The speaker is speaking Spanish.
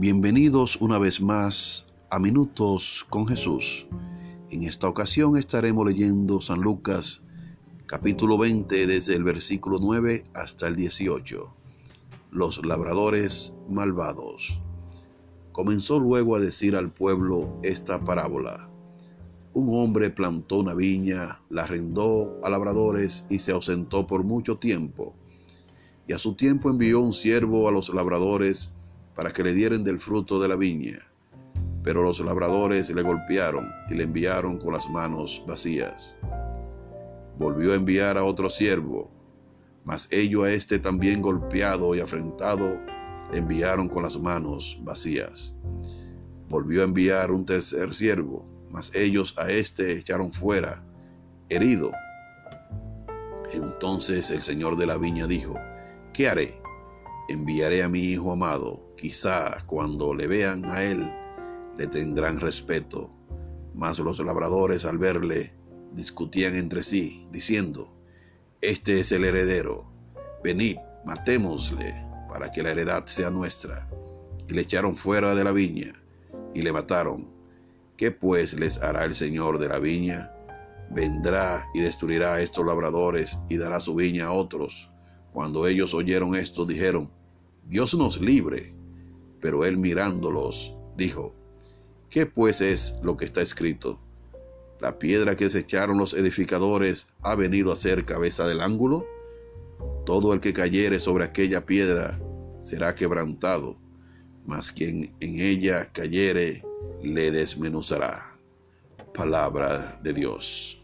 Bienvenidos una vez más a Minutos con Jesús. En esta ocasión estaremos leyendo San Lucas capítulo 20 desde el versículo 9 hasta el 18. Los labradores malvados. Comenzó luego a decir al pueblo esta parábola. Un hombre plantó una viña, la arrendó a labradores y se ausentó por mucho tiempo. Y a su tiempo envió un siervo a los labradores para que le dieran del fruto de la viña. Pero los labradores le golpearon y le enviaron con las manos vacías. Volvió a enviar a otro siervo, mas ellos a este también golpeado y afrentado le enviaron con las manos vacías. Volvió a enviar un tercer siervo, mas ellos a este echaron fuera, herido. Entonces el señor de la viña dijo, ¿qué haré? Enviaré a mi hijo amado, quizá cuando le vean a él le tendrán respeto. Mas los labradores al verle discutían entre sí, diciendo, Este es el heredero, venid, matémosle, para que la heredad sea nuestra. Y le echaron fuera de la viña, y le mataron. ¿Qué pues les hará el Señor de la viña? Vendrá y destruirá a estos labradores y dará su viña a otros. Cuando ellos oyeron esto, dijeron, Dios nos libre. Pero él mirándolos, dijo, ¿qué pues es lo que está escrito? La piedra que se echaron los edificadores ha venido a ser cabeza del ángulo. Todo el que cayere sobre aquella piedra será quebrantado, mas quien en ella cayere le desmenuzará. Palabra de Dios.